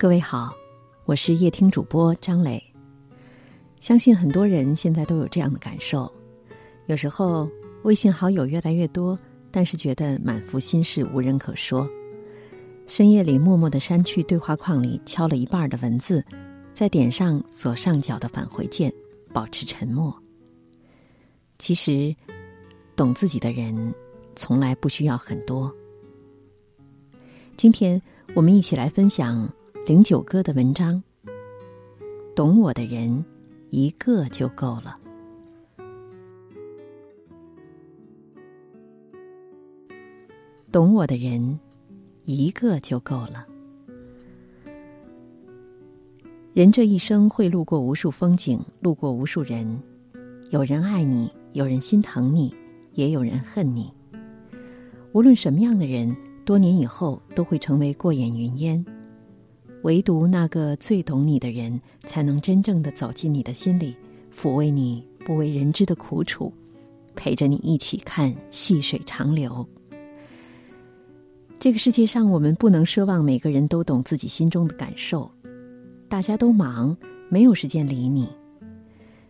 各位好，我是夜听主播张磊。相信很多人现在都有这样的感受：有时候微信好友越来越多，但是觉得满腹心事无人可说。深夜里默默的删去对话框里敲了一半的文字，再点上左上角的返回键，保持沉默。其实，懂自己的人从来不需要很多。今天我们一起来分享。零九哥的文章，懂我的人一个就够了。懂我的人一个就够了。人这一生会路过无数风景，路过无数人，有人爱你，有人心疼你，也有人恨你。无论什么样的人，多年以后都会成为过眼云烟。唯独那个最懂你的人，才能真正的走进你的心里，抚慰你不为人知的苦楚，陪着你一起看细水长流。这个世界上，我们不能奢望每个人都懂自己心中的感受，大家都忙，没有时间理你。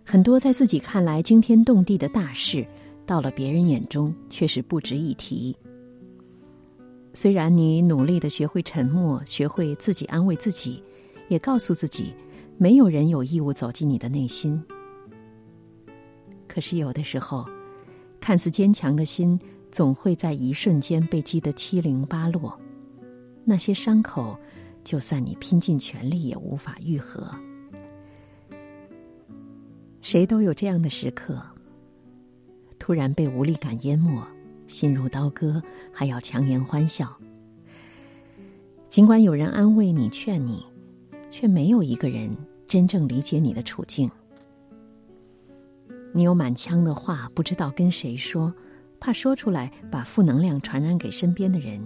很多在自己看来惊天动地的大事，到了别人眼中却是不值一提。虽然你努力的学会沉默，学会自己安慰自己，也告诉自己，没有人有义务走进你的内心。可是有的时候，看似坚强的心，总会在一瞬间被击得七零八落。那些伤口，就算你拼尽全力，也无法愈合。谁都有这样的时刻，突然被无力感淹没。心如刀割，还要强颜欢笑。尽管有人安慰你、劝你，却没有一个人真正理解你的处境。你有满腔的话，不知道跟谁说，怕说出来把负能量传染给身边的人，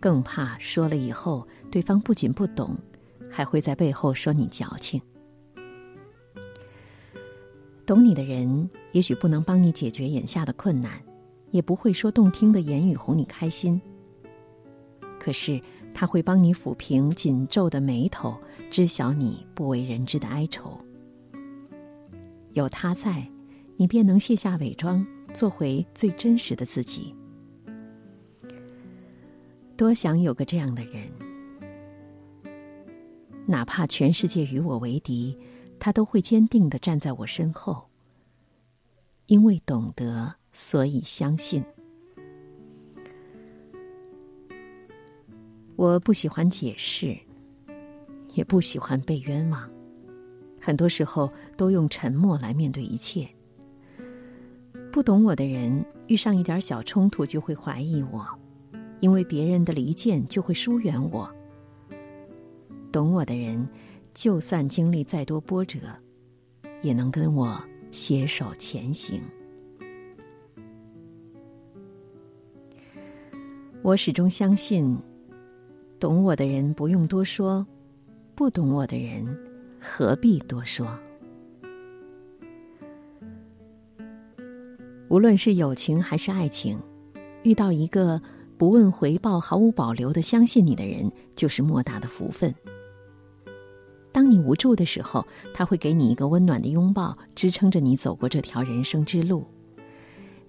更怕说了以后，对方不仅不懂，还会在背后说你矫情。懂你的人，也许不能帮你解决眼下的困难。也不会说动听的言语哄你开心，可是他会帮你抚平紧皱的眉头，知晓你不为人知的哀愁。有他在，你便能卸下伪装，做回最真实的自己。多想有个这样的人，哪怕全世界与我为敌，他都会坚定的站在我身后，因为懂得。所以相信，我不喜欢解释，也不喜欢被冤枉。很多时候都用沉默来面对一切。不懂我的人，遇上一点小冲突就会怀疑我，因为别人的离间就会疏远我。懂我的人，就算经历再多波折，也能跟我携手前行。我始终相信，懂我的人不用多说，不懂我的人何必多说。无论是友情还是爱情，遇到一个不问回报、毫无保留的相信你的人，就是莫大的福分。当你无助的时候，他会给你一个温暖的拥抱，支撑着你走过这条人生之路；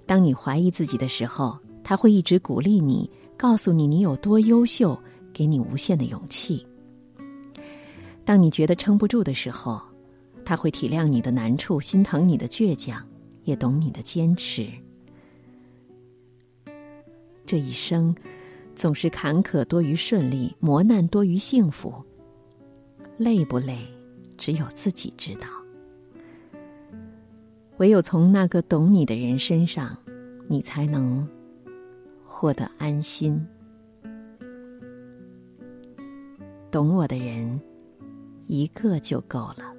当你怀疑自己的时候，他会一直鼓励你。告诉你你有多优秀，给你无限的勇气。当你觉得撑不住的时候，他会体谅你的难处，心疼你的倔强，也懂你的坚持。这一生，总是坎坷多于顺利，磨难多于幸福。累不累，只有自己知道。唯有从那个懂你的人身上，你才能。获得安心，懂我的人一个就够了。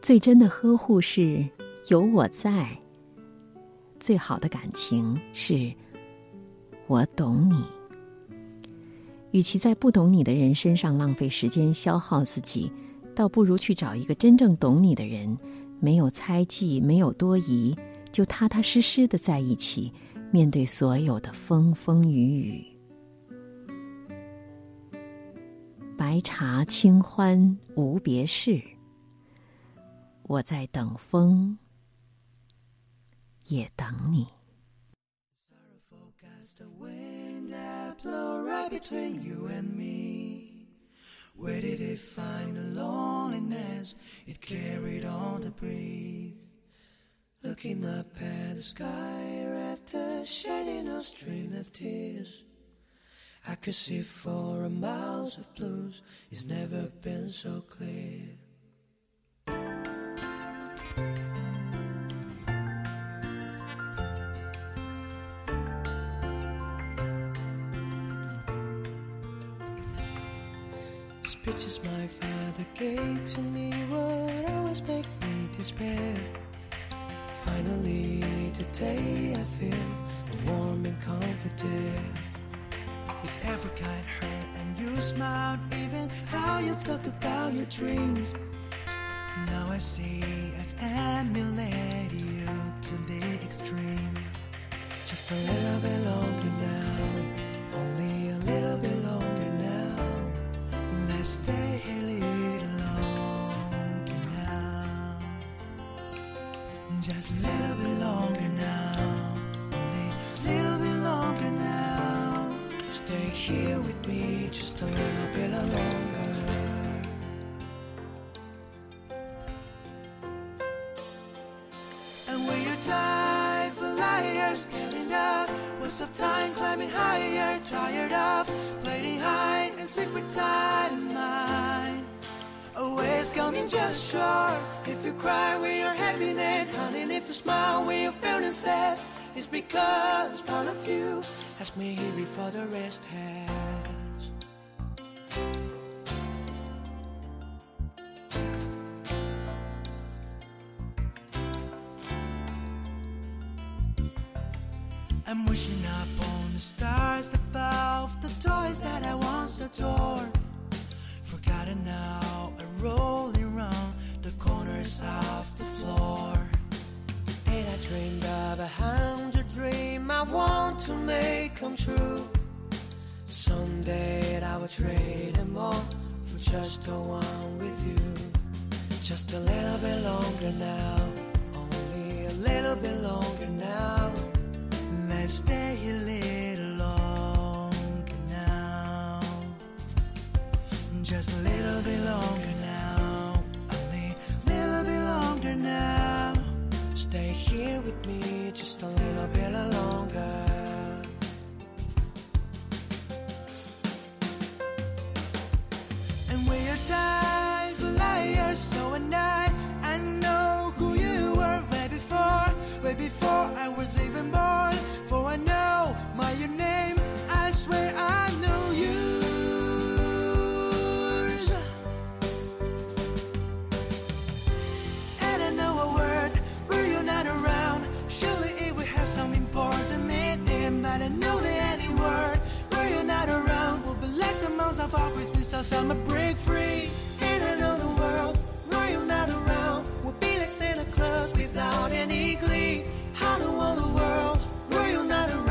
最真的呵护是有我在，最好的感情是我懂你。与其在不懂你的人身上浪费时间消耗自己，倒不如去找一个真正懂你的人，没有猜忌，没有多疑。就踏踏实实的在一起，面对所有的风风雨雨。白茶清欢无别事。我在等风，也等你。Looking up at the sky after shedding a stream of tears. I could see for a miles of blues, it's never been so clear. Speeches my father gave to me would always make me despair. Finally, today I feel warm and comforted. You ever got hurt and you smiled, even how you talk about your dreams. Now I see I've emulated you to the extreme. Just a little bit longer now, Just a little bit longer now, only a little bit longer now. Stay here with me just a little bit longer. And when you're tired for liars, getting up, waste of time climbing higher, tired of playing hide and with time. Always coming just short. If you cry when you're having it, honey, if you smile when you're feeling sad, it's because part of you has me here before the rest has. I'm wishing up on the stars above the toys that I once adored. Forgotten now corners of the floor. And I dreamed of a hundred dreams I want to make come true. Someday I will trade them all for just the one with you. Just a little bit longer now, only a little bit longer now. Let's stay a little longer now. Just a little bit longer now. Stay here with me just a little bit longer. Cause our summer break free in another world where you're not around. We'll be like Santa Claus without any glee. How to want the world where you're not around.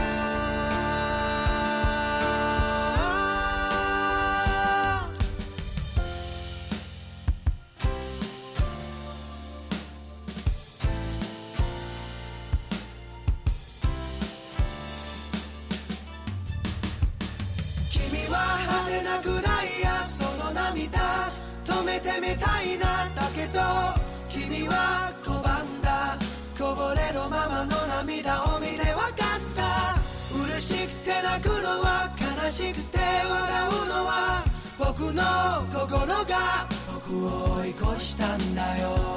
Kimi wa hade na てみたいなだけど君は拒んだ。こぼれるままの涙を見て分かった。嬉しくて泣くのは悲しくて笑うのは僕の心が僕を追い越したんだよ。